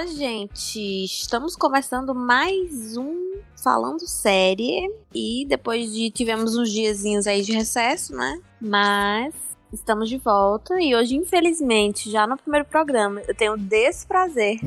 Olá, gente! Estamos começando mais um Falando Série. E depois de. Tivemos uns diazinhos aí de recesso, né? Mas estamos de volta. E hoje, infelizmente, já no primeiro programa, eu tenho desprazer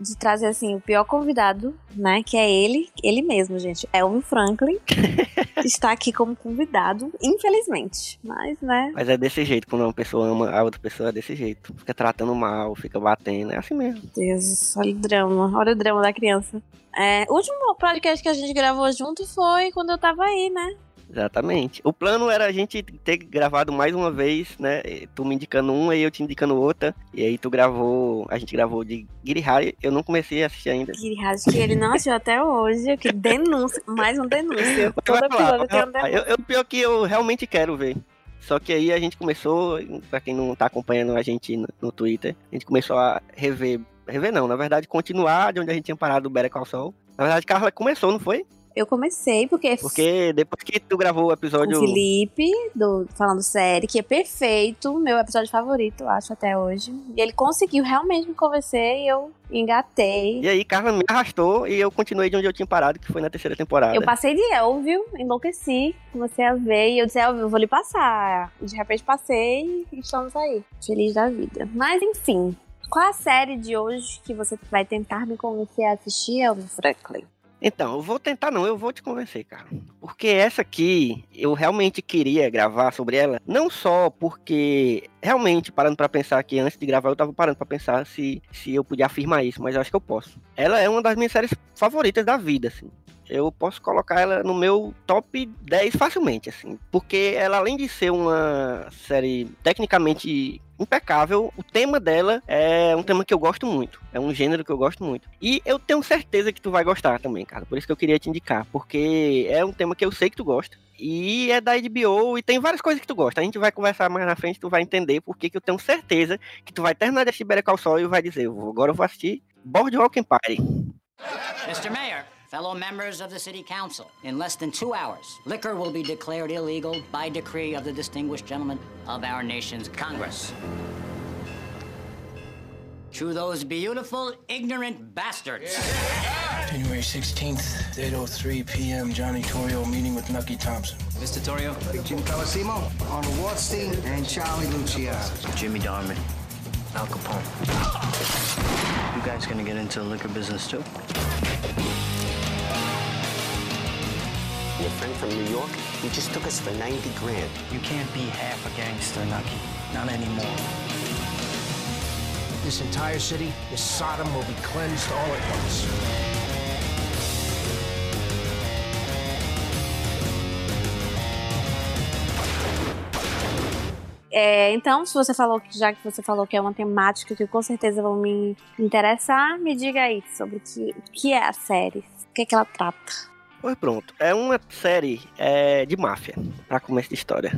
de trazer assim o pior convidado, né? Que é ele, ele mesmo, gente. Elvin Franklin. está aqui como convidado, infelizmente. Mas, né? Mas é desse jeito, quando uma pessoa ama a outra pessoa, é desse jeito. Fica tratando mal, fica batendo, é assim mesmo. Deus, olha o drama, olha o drama da criança. É, o último podcast que a gente gravou junto foi quando eu tava aí, né? Exatamente. O plano era a gente ter gravado mais uma vez, né? Tu me indicando uma e eu te indicando outra. E aí tu gravou, a gente gravou de Girihari. Eu não comecei a assistir ainda. Girihari, que ele não assistiu até hoje. Que denúncia, mais um denúncia. Episódio tem um denúncia. Eu, eu, pior que eu realmente quero ver. Só que aí a gente começou, pra quem não tá acompanhando a gente no, no Twitter, a gente começou a rever. Rever não, na verdade, continuar de onde a gente tinha parado do Better Call Saul. Na verdade, Carla começou, não foi? Eu comecei porque. Porque depois que tu gravou o episódio. O Felipe, do Falando Série, que é perfeito, meu episódio favorito, acho, até hoje. E ele conseguiu realmente me convencer e eu engatei. E aí, Carla me arrastou e eu continuei de onde eu tinha parado, que foi na terceira temporada. Eu passei de Elvio, enlouqueci, comecei a ver e eu disse, Elvio, eu vou lhe passar. E de repente passei e estamos aí, feliz da vida. Mas enfim, qual a série de hoje que você vai tentar me convencer a assistir, Elvio Franklin? Então, eu vou tentar não, eu vou te convencer, cara. Porque essa aqui, eu realmente queria gravar sobre ela, não só porque realmente parando para pensar aqui antes de gravar, eu tava parando para pensar se se eu podia afirmar isso, mas eu acho que eu posso. Ela é uma das minhas séries favoritas da vida, assim eu posso colocar ela no meu top 10 facilmente, assim. Porque ela, além de ser uma série tecnicamente impecável. O tema dela é um tema que eu gosto muito. É um gênero que eu gosto muito. E eu tenho certeza que tu vai gostar também, cara. Por isso que eu queria te indicar. Porque é um tema que eu sei que tu gosta. E é da HBO e tem várias coisas que tu gosta. A gente vai conversar mais na frente, tu vai entender porque que eu tenho certeza que tu vai terminar de assistir Better Call Saul e vai dizer, agora eu vou assistir Boardwalk Empire. Mr. Mayor, Fellow members of the City Council, in less than two hours, liquor will be declared illegal by decree of the distinguished gentlemen of our nation's Congress. To those beautiful, ignorant bastards. January 16th, 8.03 p.m., Johnny Torrio meeting with Nucky Thompson. Mr. Torrio? Big Jim Colosimo, Arnold Waldstein, and Charlie Luciano. Jimmy Darman, Al Capone. You guys gonna get into the liquor business too? Your friend from New York, he just took us for 90 grand. You can't be half a gangster, Nucky. Not anymore. This entire city, this Sodom, will be cleansed all at once. É, então, se você falou que já que você falou que é uma temática que com certeza vão me interessar, me diga aí sobre o que, que é a série, o que, é que ela trata. Pois pronto, é uma série é, de máfia, para começo de história.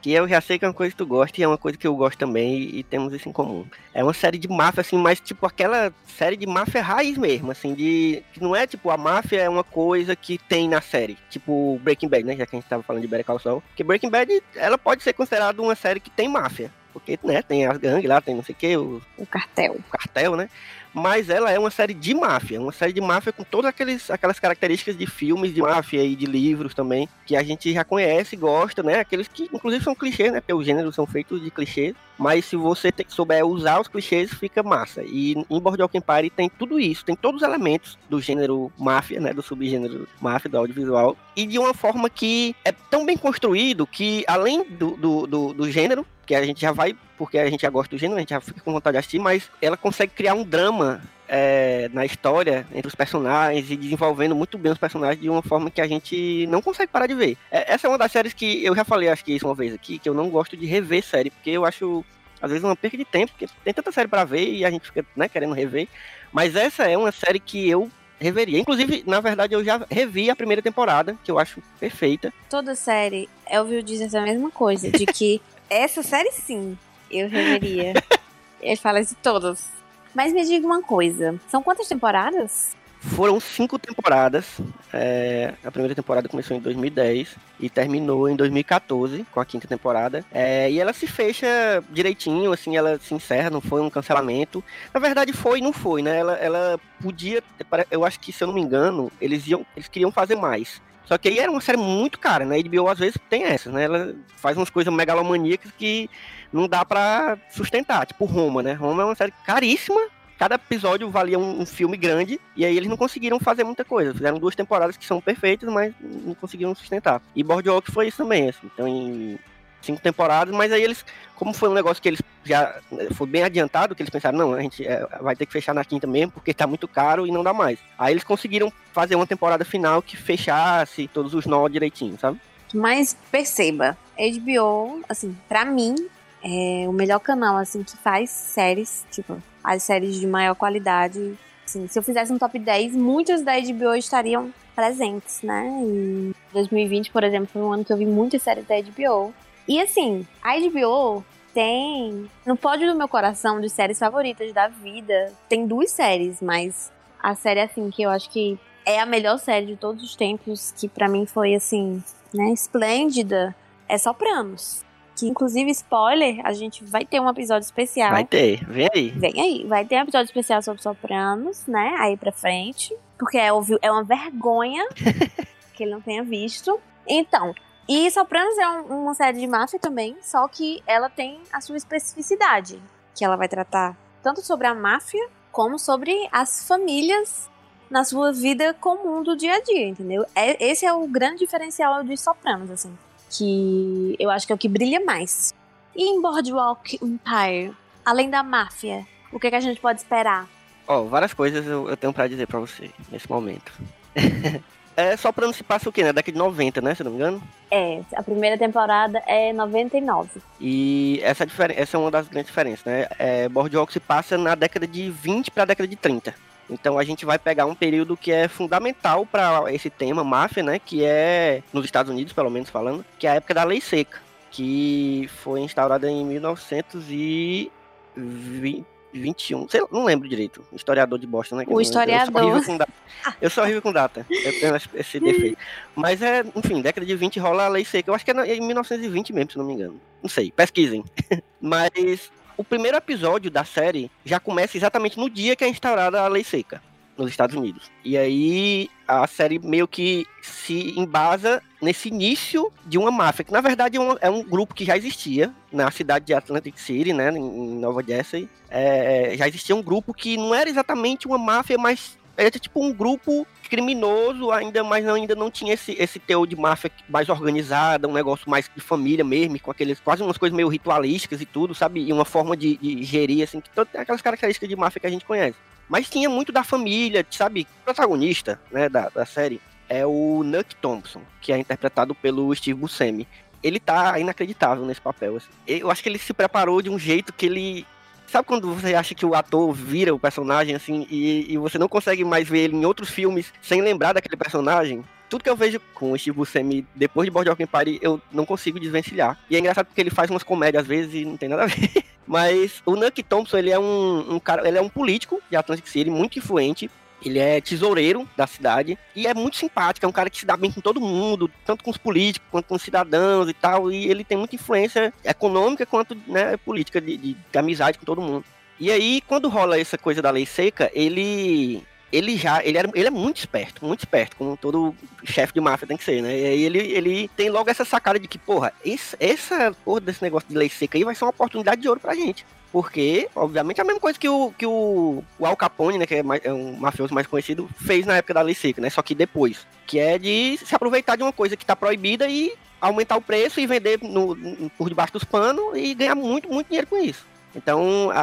Que eu já sei que é uma coisa que tu gosta e é uma coisa que eu gosto também e, e, temos isso em comum. É uma série de máfia, assim, mas tipo aquela série de máfia raiz mesmo, assim, de. Que não é tipo, a máfia é uma coisa que tem na série. Tipo Breaking Bad, né? Já que a gente tava falando de Better Call Saul. Que Breaking Bad, ela pode ser considerada uma série que tem máfia. Porque, né, tem as gangues lá, tem não sei o que, o... o cartel. O cartel, né? mas ela é uma série de máfia, uma série de máfia com todas aqueles, aquelas características de filmes de máfia e de livros também, que a gente já conhece e gosta, né? Aqueles que, inclusive, são clichês, né? Porque os gêneros são feitos de clichês, mas se você souber usar os clichês, fica massa. E em Boardwalk Empire tem tudo isso, tem todos os elementos do gênero máfia, né? Do subgênero máfia, do audiovisual, e de uma forma que é tão bem construído que, além do, do, do, do gênero, que a gente já vai, porque a gente já gosta do gênero, a gente já fica com vontade de assistir, mas ela consegue criar um drama é, na história entre os personagens e desenvolvendo muito bem os personagens de uma forma que a gente não consegue parar de ver. É, essa é uma das séries que eu já falei, acho que isso uma vez aqui, que eu não gosto de rever série, porque eu acho às vezes uma perda de tempo, porque tem tanta série para ver e a gente fica né, querendo rever. Mas essa é uma série que eu reveria. Inclusive, na verdade, eu já revi a primeira temporada, que eu acho perfeita. Toda série, Elvio diz essa mesma coisa, de que essa série sim, eu reveria. Ele fala de todas. Mas me diga uma coisa: são quantas temporadas? Foram cinco temporadas. É, a primeira temporada começou em 2010 e terminou em 2014 com a quinta temporada. É, e ela se fecha direitinho, assim, ela se encerra, não foi um cancelamento. Na verdade, foi e não foi, né? Ela, ela podia. Eu acho que, se eu não me engano, eles iam. Eles queriam fazer mais. Só que aí era uma série muito cara, né? A HBO às vezes tem essas, né? Ela faz umas coisas megalomaníacas que não dá para sustentar. Tipo Roma, né? Roma é uma série caríssima. Cada episódio valia um, um, filme grande. E aí eles não conseguiram fazer muita coisa. Fizeram duas temporadas que são perfeitas, mas não conseguiram sustentar. E Boardwalk foi isso também, assim. Então em cinco temporadas, mas aí eles, como foi um negócio que eles já foi bem adiantado, que eles pensaram, não, a gente é, vai ter que fechar na quinta mesmo, porque tá muito caro e não dá mais. Aí eles conseguiram fazer uma temporada final que fechasse todos os nós direitinho, sabe? Mas perceba, HBO, assim, para mim, é o melhor canal, assim, que faz séries, tipo, as séries de maior qualidade. Assim, se eu fizesse um top 10, muitas da HBO estariam presentes, né? Em 2020, por exemplo, foi um ano que eu vi muitas séries da HBO. E assim, a HBO tem. No pódio do meu coração de séries favoritas da vida, tem duas séries, mas a série, assim, que eu acho que é a melhor série de todos os tempos, que para mim foi, assim, né, esplêndida, é Sopranos. Que, inclusive, spoiler, a gente vai ter um episódio especial. Vai ter, vem aí. Vem aí, vai ter um episódio especial sobre Sopranos, né, aí pra frente. Porque é, é uma vergonha que ele não tenha visto. Então, e Sopranos é um, uma série de máfia também, só que ela tem a sua especificidade, que ela vai tratar tanto sobre a máfia como sobre as famílias na sua vida comum do dia a dia, entendeu? É, esse é o grande diferencial de Sopranos, assim, que eu acho que é o que brilha mais. E em Boardwalk Empire, além da máfia, o que, é que a gente pode esperar? Ó, oh, várias coisas eu, eu tenho para dizer para você nesse momento. É só pra não se passa o quê, né? Década de 90, né? Se não me engano. É, a primeira temporada é 99. E essa, essa é uma das grandes diferenças, né? É, Boardwalk se passa na década de 20 pra década de 30. Então a gente vai pegar um período que é fundamental para esse tema, máfia, né? Que é, nos Estados Unidos, pelo menos falando, que é a época da Lei Seca, que foi instaurada em 1920. 21, sei lá, não lembro direito. Historiador de Boston, né? O historiador. Eu sou horrível com data. Eu sou horrível com data. Eu tenho esse defeito. Mas é, enfim, década de 20 rola a lei seca. Eu acho que é em 1920 mesmo, se não me engano. Não sei, pesquisem. Mas o primeiro episódio da série já começa exatamente no dia que é instaurada a lei seca nos Estados Unidos. E aí a série meio que se embasa nesse início de uma máfia, que na verdade é um, é um grupo que já existia na cidade de Atlantic City, né, em Nova Jersey. É, já existia um grupo que não era exatamente uma máfia, mas era tipo um grupo criminoso ainda, mas não, ainda não tinha esse, esse teor de máfia mais organizada, um negócio mais de família mesmo, com aqueles quase umas coisas meio ritualísticas e tudo, sabe? E uma forma de, de gerir, assim, que todas aquelas características de máfia que a gente conhece. Mas tinha muito da família, sabe? O protagonista né, da, da série é o Nuck Thompson, que é interpretado pelo Steve Buscemi. Ele tá inacreditável nesse papel. Assim. Eu acho que ele se preparou de um jeito que ele. Sabe quando você acha que o ator vira o personagem, assim, e, e você não consegue mais ver ele em outros filmes sem lembrar daquele personagem? tudo que eu vejo com o Steve Buscemi depois de Boardwalk Empire, eu não consigo desvencilhar. E é engraçado porque ele faz umas comédias às vezes e não tem nada a ver. Mas o Nuck Thompson, ele é um, um cara, ele é um político de Atlantic City, muito influente. Ele é tesoureiro da cidade e é muito simpático, é um cara que se dá bem com todo mundo, tanto com os políticos quanto com os cidadãos e tal. E ele tem muita influência econômica quanto né, política de, de, de amizade com todo mundo. E aí, quando rola essa coisa da lei seca, ele ele já, ele, era, ele é muito esperto, muito esperto, como todo chefe de máfia tem que ser, né? E aí ele, ele tem logo essa sacada de que, porra, esse, essa porra desse negócio de lei seca aí vai ser uma oportunidade de ouro pra gente. Porque, obviamente, é a mesma coisa que o, que o, o Al Capone, né, que é, mais, é um mafioso mais conhecido, fez na época da lei seca, né? Só que depois. Que é de se aproveitar de uma coisa que tá proibida e aumentar o preço e vender no, por debaixo dos panos e ganhar muito, muito dinheiro com isso. Então a,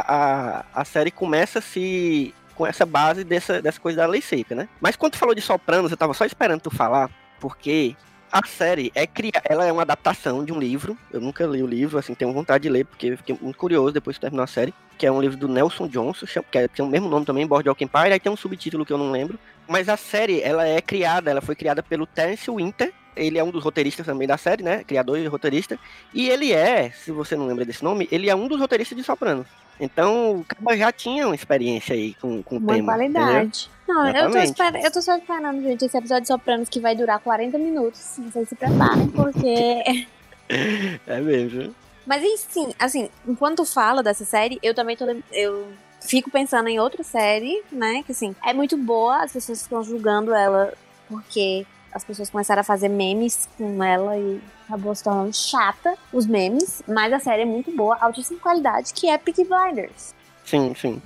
a, a série começa se com essa base dessa, dessa coisa da lei seca, né? Mas quando tu falou de Sopranos, eu tava só esperando tu falar, porque a série é criada, ela é uma adaptação de um livro. Eu nunca li o livro, assim, tenho vontade de ler, porque fiquei muito curioso depois que terminou a série. Que é um livro do Nelson Johnson, que é, tem o mesmo nome também, Boardwalk Empire, aí tem um subtítulo que eu não lembro. Mas a série, ela é criada, ela foi criada pelo Terence Winter, ele é um dos roteiristas também da série, né? Criador e roteirista. E ele é, se você não lembra desse nome, ele é um dos roteiristas de Sopranos. Então, o cara já tinha uma experiência aí com, com o Uma tema. entendeu? qualidade. Não, eu tô, Exatamente. esper- eu tô só esperando, gente, esse episódio de Sopranos que vai durar 40 minutos. Vocês se preparem, porque. É mesmo. Mas sim, assim, enquanto fala dessa série, eu também tô. Eu fico pensando em outra série, né? Que assim, é muito boa, as pessoas estão julgando ela porque as pessoas começaram a fazer memes com ela e acabou se tornando chata os memes. Mas a série é muito boa, altíssima qualidade, que é Peaky Blinders. Sim, sim.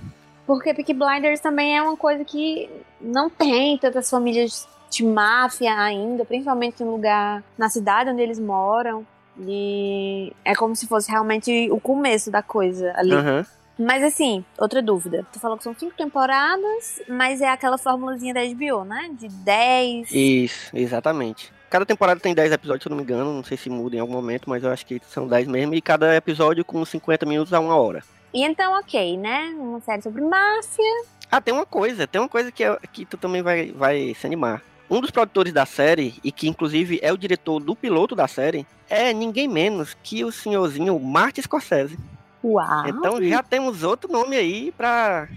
Porque Peaky Blinders também é uma coisa que não tem tantas famílias de máfia ainda, principalmente no lugar, na cidade onde eles moram. E é como se fosse realmente o começo da coisa ali. Aham. Mas assim, outra dúvida. Tu falou que são cinco temporadas, mas é aquela formulazinha da HBO, né? De 10. Isso, exatamente. Cada temporada tem 10 episódios, se eu não me engano. Não sei se muda em algum momento, mas eu acho que são 10 mesmo. E cada episódio com 50 minutos a uma hora. E então, ok, né? Uma série sobre máfia. Ah, tem uma coisa, tem uma coisa que, é- que tu também vai, vai se animar. Um dos produtores da série, e que inclusive é o diretor do piloto da série, é ninguém menos que o senhorzinho Martin Scorsese. Uau! Então já temos outro nome aí pra.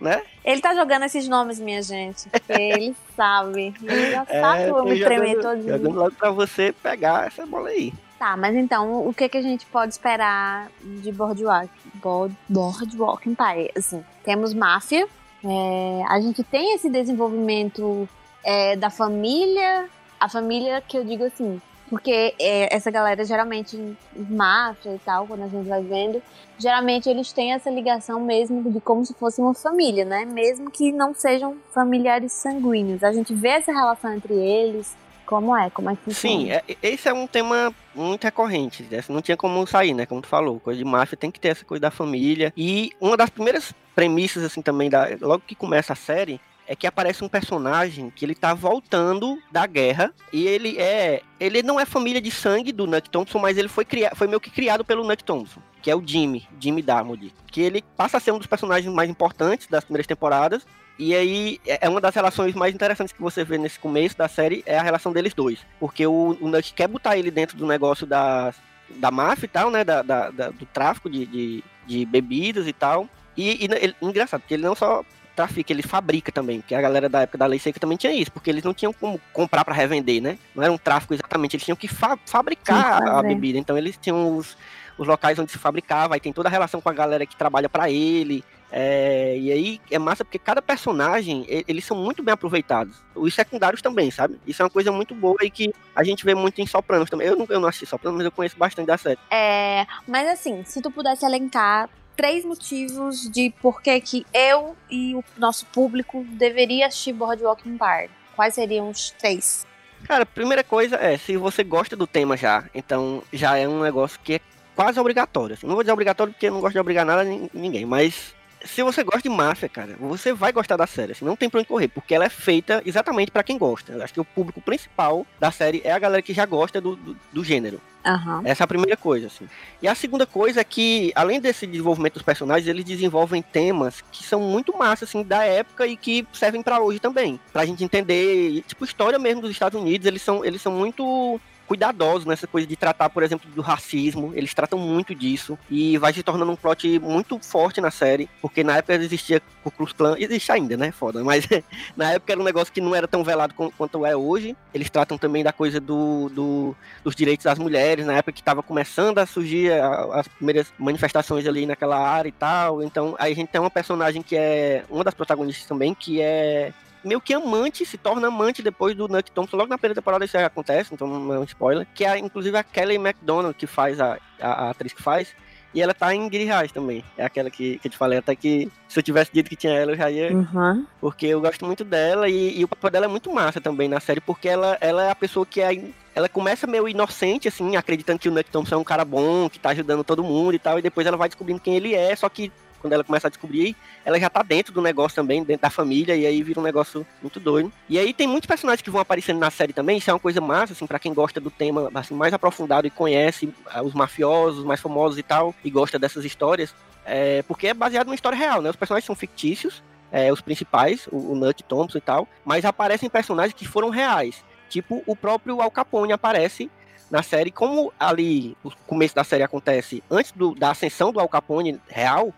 né? Ele tá jogando esses nomes, minha gente. Ele sabe. Ele já É, sabe que eu vou me tremer jogando- todinho. Jogando logo pra você pegar essa bola aí. Tá, mas então, o que, que a gente pode esperar de Boardwalk, Board, Boardwalk Empire? Assim, temos máfia, é, a gente tem esse desenvolvimento é, da família, a família que eu digo assim, porque é, essa galera geralmente, máfia e tal, quando a gente vai vendo, geralmente eles têm essa ligação mesmo de como se fosse uma família, né? Mesmo que não sejam familiares sanguíneos. A gente vê essa relação entre eles, como é, como é que funciona. Sim, é- esse é um tema muito recorrente. né? Não tinha como sair, né? Como tu falou, coisa de máfia tem que ter essa coisa da família. E uma das primeiras premissas, assim, também, da, logo que começa a série, é que aparece um personagem que ele tá voltando da guerra e ele é. Ele não é família de sangue do Nuck Thompson, mas ele foi, cria, foi meio que criado pelo Nuck Thompson, que é o Jimmy, Jimmy Darmody. Que ele passa a ser um dos personagens mais importantes das primeiras temporadas. E aí, é é uma das relações mais interessantes que você vê nesse começo da série, é a relação deles dois. Porque o, o Nuck quer botar ele dentro do negócio da, da máfia e tal, né? Da, da- da- do tráfico de, de, de bebidas e tal. E, e ele- engraçado, porque ele não só trafica, ele fabrica também. Porque a galera da época da lei seca também tinha isso, porque eles não tinham como comprar pra revender, né? Não era um tráfico exatamente, eles tinham que fa- fabricar Sim, a bebida. Então eles tinham os, os locais onde se fabricava, aí tem toda a relação com a galera que trabalha pra ele. É, e aí é massa porque cada personagem, eles são muito bem aproveitados. Os secundários também, sabe? Isso é uma coisa muito boa e que a gente vê muito em Sopranos também. Eu não, eu não assisti Sopranos, mas eu conheço bastante da série. É, mas assim, se tu pudesse elencar três motivos de por que que eu e o nosso público deveria assistir Boardwalk Empire, quais seriam os três? Cara, primeira coisa é, se você gosta do tema já, então já é um negócio que é quase obrigatório. assim. Não vou dizer obrigatório porque eu não gosto de obrigar nada a nin- ninguém, mas se você gosta de máfia, cara, você vai gostar da série. Assim, não tem pra onde correr, porque ela é feita exatamente pra quem gosta. Eu acho que o público principal da série é a galera que já gosta do, do, do gênero. Aham. Essa é a primeira coisa, assim. E a segunda coisa é que, além desse desenvolvimento dos personagens, eles desenvolvem temas que são muito massa, assim, da época e que servem pra hoje também. Pra gente entender, tipo, história mesmo dos Estados Unidos, eles são, eles são muito cuidadosos nessa coisa de tratar, por exemplo, do racismo. Eles tratam muito disso. E vai se tornando um plot muito forte na série. Porque na época existia o Klux Klan. Existe ainda, né? Foda. Mas na época era um negócio que não era tão velado quanto é hoje. Eles tratam também da coisa do, do- dos direitos das mulheres. Na época que estava começando a surgir a- as primeiras manifestações ali naquela área e tal. Então aí a gente tem uma personagem que é uma das protagonistas também, que é meio que amante, se torna amante depois do Nuck Thompson. Logo na primeira temporada isso aí acontece, então não é um spoiler. Que é inclusive a Kelly MacDonald que faz a, a, a atriz que faz. E ela tá em Giri também. É aquela que, que eu te falei, até que se eu tivesse dito que tinha ela, eu já ia. Uhum. Porque eu gosto muito dela e, e o papel dela é muito massa também na série, porque ela, ela é a pessoa que é. Ela começa meio inocente, assim, acreditando que o Nuck Thompson é um cara bom, que tá ajudando todo mundo e tal, e depois ela vai descobrindo quem ele é, só que quando ela começa a descobrir, ela já tá dentro do negócio também, dentro da família, e aí vira um negócio muito doido. E aí tem muitos personagens que vão aparecendo na série também, isso é uma coisa massa, assim, pra quem gosta do tema assim, mais aprofundado e conhece ah, os mafiosos mais famosos e tal, e gosta dessas histórias, é, porque é baseado numa história real, né? Os personagens são fictícios, é, os principais, o, o Nut Thompson e tal, mas aparecem personagens que foram reais. Tipo, o próprio Al Capone aparece na série, como ali o começo da série acontece antes do- da ascensão do Al Capone real,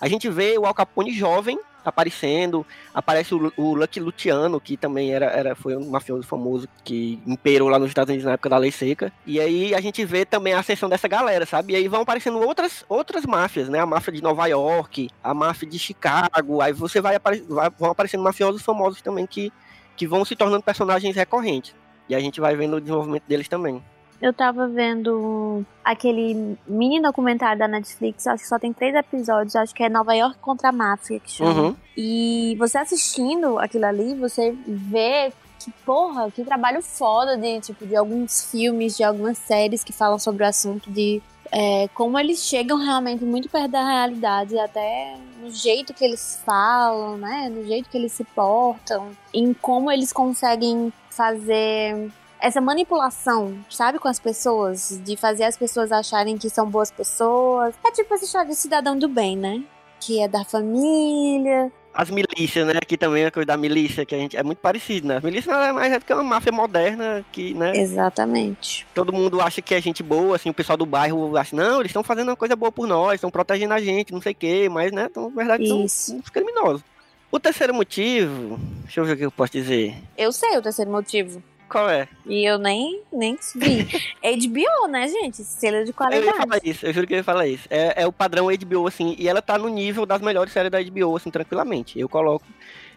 A gente vê o Al Capone jovem aparecendo, aparece o, o Lucky Luciano, que também era, era, foi um mafioso famoso que imperou lá nos Estados Unidos na época da Lei Seca. E aí a gente vê também a ascensão dessa galera, sabe? E aí vão aparecendo outras, outras máfias, né? A máfia de Nova York, a máfia de Chicago, aí você vai, vai vão aparecendo mafiosos famosos também que, que vão se tornando personagens recorrentes. E a gente vai vendo o desenvolvimento deles também. Eu tava vendo aquele mini documentário da Netflix, acho que só tem três episódios, acho que é Nova York contra a Máfia, que chama. Uhum. E você assistindo aquilo ali, você vê que, porra, que trabalho foda de, tipo, de alguns filmes, de algumas séries que falam sobre o assunto de é, como eles chegam realmente muito perto da realidade, até no jeito que eles falam, né? No jeito que eles se portam, em como eles conseguem fazer essa manipulação, sabe, com as pessoas, de fazer as pessoas acharem que são boas pessoas. É tipo essa história de cidadão do bem, né? Que é da família. As milícias, né? Aqui também a coisa da milícia, que a gente é muito parecido, né? A milícia nada mais é do que uma máfia moderna que, né? Exatamente. Todo mundo acha que é gente boa, assim, o pessoal do bairro acha, não, eles estão fazendo uma coisa boa por nós, estão protegendo a gente, não sei o quê, mas, né, então, na verdade, são Isso. criminosos. O terceiro motivo, deixa eu ver o que eu posso dizer. Eu sei o terceiro motivo. Qual é? E eu nem, nem vi. HBO, né, gente? Selo de Eu ia falar qualidade. isso, eu juro que eu ia falar isso. É, é o padrão HBO, assim, e ela tá no nível das melhores séries da HBO, assim, tranquilamente. Eu coloco.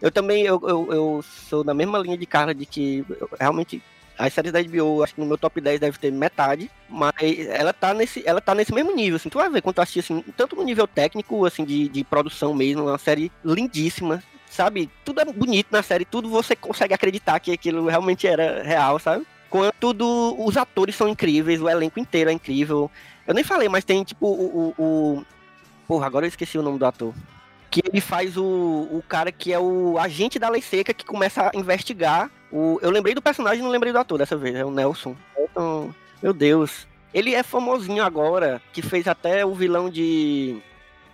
Eu também, eu, eu, eu sou na mesma linha de Carla de que realmente as séries da HBO, acho que no meu top 10 deve ter metade, mas ela tá nesse, ela tá nesse mesmo nível, assim, tu vai ver quando tu assistir, assim, tanto no nível técnico, assim, de, de produção mesmo, é uma série lindíssima, sabe? Tudo é bonito na série, tudo você consegue acreditar que aquilo realmente era real, sabe? Quanto tudo, os atores são incríveis, o elenco inteiro é incrível. Eu nem falei, mas tem tipo o. o, o... Porra, agora eu esqueci o nome do ator. Que ele faz o, o cara que é o agente da lei seca que começa a investigar. O... Eu lembrei do personagem não lembrei do ator dessa vez, é o Nelson. Então, meu Deus. Ele é famosinho agora, que fez até o vilão de.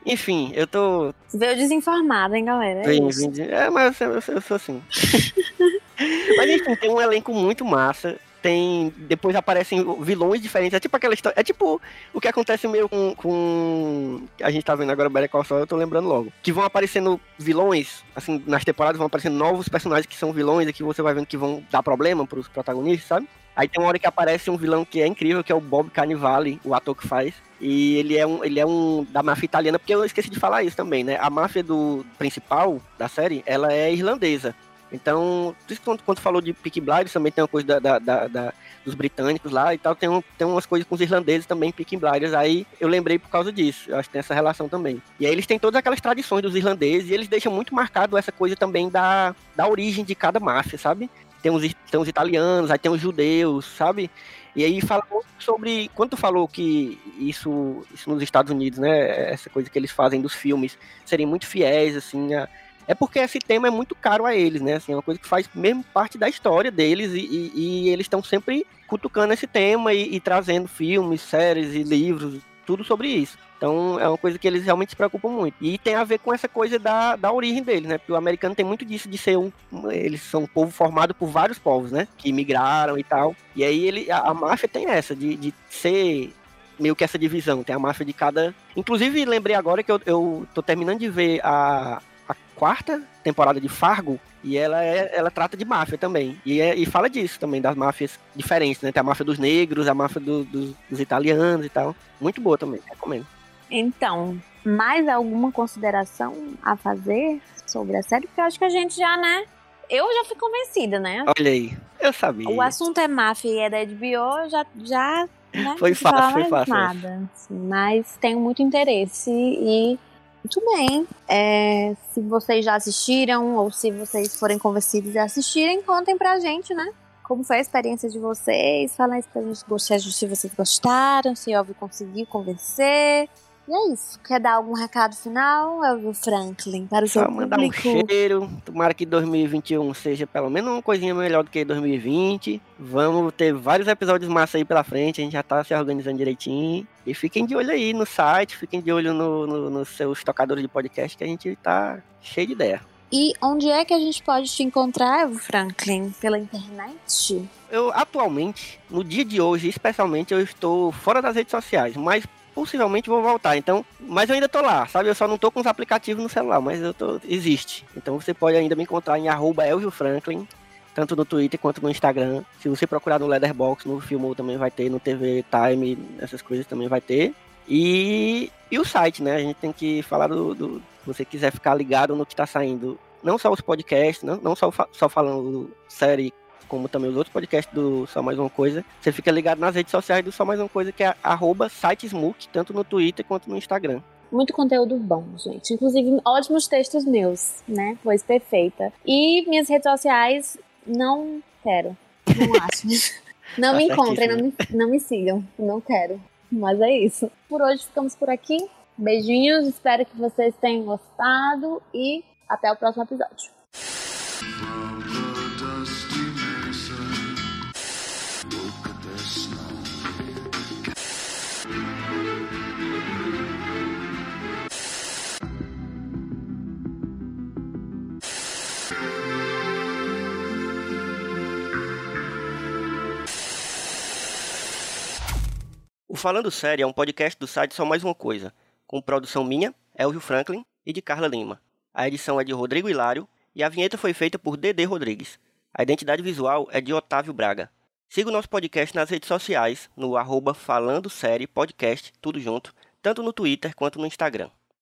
Enfim, eu tô. Veio desinformado, hein, galera? É Vem, isso. vem de- É, mas eu, eu- eu sou assim. mas enfim, tem um elenco muito massa. Tem. Depois aparecem vilões diferentes. É tipo aquela história. É tipo o que acontece meio com. com a gente tá vendo agora Better Call Saul, eu tô lembrando logo. Que vão aparecendo vilões, assim, nas temporadas vão aparecendo novos personagens que são vilões e que você vai vendo que vão dar problema pros protagonistas, sabe? Aí tem uma hora que aparece um vilão que é incrível, que é o Bob Cannavale, o ator que faz. E ele é um, ele é um da máfia italiana, porque eu esqueci de falar isso também, né? A máfia do principal da série, ela é irlandesa. Então, quando, quando falou de Peaky Blinders, também tem uma coisa da, da- da- dos britânicos lá e tal, tem, um, tem umas coisas com os irlandeses também, Peaky Blinders, aí eu lembrei por causa disso, eu acho que tem essa relação também. E aí eles têm todas aquelas tradições dos irlandeses e eles deixam muito marcado essa coisa também da, da origem de cada máfia, sabe? Tem os, tem os italianos, aí tem os judeus, sabe? E aí muito sobre. Quando falou que isso, isso nos Estados Unidos, né? Essa coisa que eles fazem dos filmes serem muito fiéis, assim. a- é porque esse tema é muito caro a eles, né? Assim, é uma coisa que faz mesmo parte da história deles e, e- e eles estão sempre cutucando esse tema e, e trazendo filmes, séries e livros, tudo sobre isso. Então é uma coisa que eles realmente se preocupam muito. E tem a ver com essa coisa da, da origem deles, né? Porque o americano tem muito disso de ser um. Eles são um povo formado por vários povos, né? Que migraram e tal. E aí ele, a, a máfia tem essa, de, de ser meio que essa divisão. Tem a máfia de cada. Inclusive, lembrei agora que eu, eu tô terminando de ver a, a quarta temporada de Fargo. E ela, é, ela trata de máfia também. E, é- e fala disso também, das máfias diferentes, né? Tem a máfia dos negros, a máfia do- dos- dos italianos e tal. Muito boa também, recomendo. Então, mais alguma consideração a fazer sobre a série? Porque eu acho que a gente já, né? Eu já fui convencida, né? Olha aí, eu sabia. O assunto é máfia e é da HBO, já, já né, Foi fácil, foi fácil Nada, assim, mas tenho muito interesse e muito bem. É, se vocês já assistiram ou se vocês forem convencidos a assistirem, contem pra gente, né? Como foi a experiência de vocês? Falem pra se vocês gostaram, se Elvio conseguiu convencer. E é isso. Quer dar algum recado final, Elvio Franklin, para o seu Só mandar um público? cheiro. Tomara que 2021 seja pelo menos uma coisinha melhor do que 2020. Vamos ter vários episódios massa aí pela frente. A gente já tá se organizando direitinho. E fiquem de olho aí no site, fiquem de olho no- no- nos seus tocadores de podcast, que a gente tá cheio de ideia. E onde é que a gente pode te encontrar, Elvio Franklin? Pela internet? Eu, atualmente, no dia de hoje, especialmente, eu estou fora das redes sociais, mas possivelmente vou voltar. Então, mas eu ainda tô lá, sabe? Eu só não tô com os aplicativos no celular, mas eu tô. Existe. Então você pode ainda me encontrar em arroba Elvio Franklin, tanto no Twitter quanto no Instagram. Se você procurar no Leatherbox, no Filmo também vai ter, no TV Time, essas coisas também vai ter. E, e o site, né? A gente tem que falar do, do se você quiser ficar ligado no que tá saindo. Não só os podcasts, não, não só, só falando série como também os outros podcasts do Só Mais Uma Coisa. Você fica ligado nas redes sociais do Só Mais Uma Coisa, que é arroba sitesmook, tanto no Twitter quanto no Instagram. Muito conteúdo bom, gente. Inclusive, ótimos textos meus, né? Pois perfeita. E minhas redes sociais, não quero. Não acho. não tá me encontrem, não me, não me sigam. Não quero. Mas é isso. Por hoje ficamos por aqui. Beijinhos, espero que vocês tenham gostado e até o próximo episódio. O Falando Sério é um podcast do site Só Mais Uma Coisa, com produção minha, Elvio Franklin, e de Carla Lima. A edição é de Rodrigo Hilário e a vinheta foi feita por Dedê Rodrigues. A identidade visual é de Otávio Braga. Siga o nosso podcast nas redes sociais, no arroba Falando Série Podcast, tudo junto, tanto no Twitter quanto no Instagram.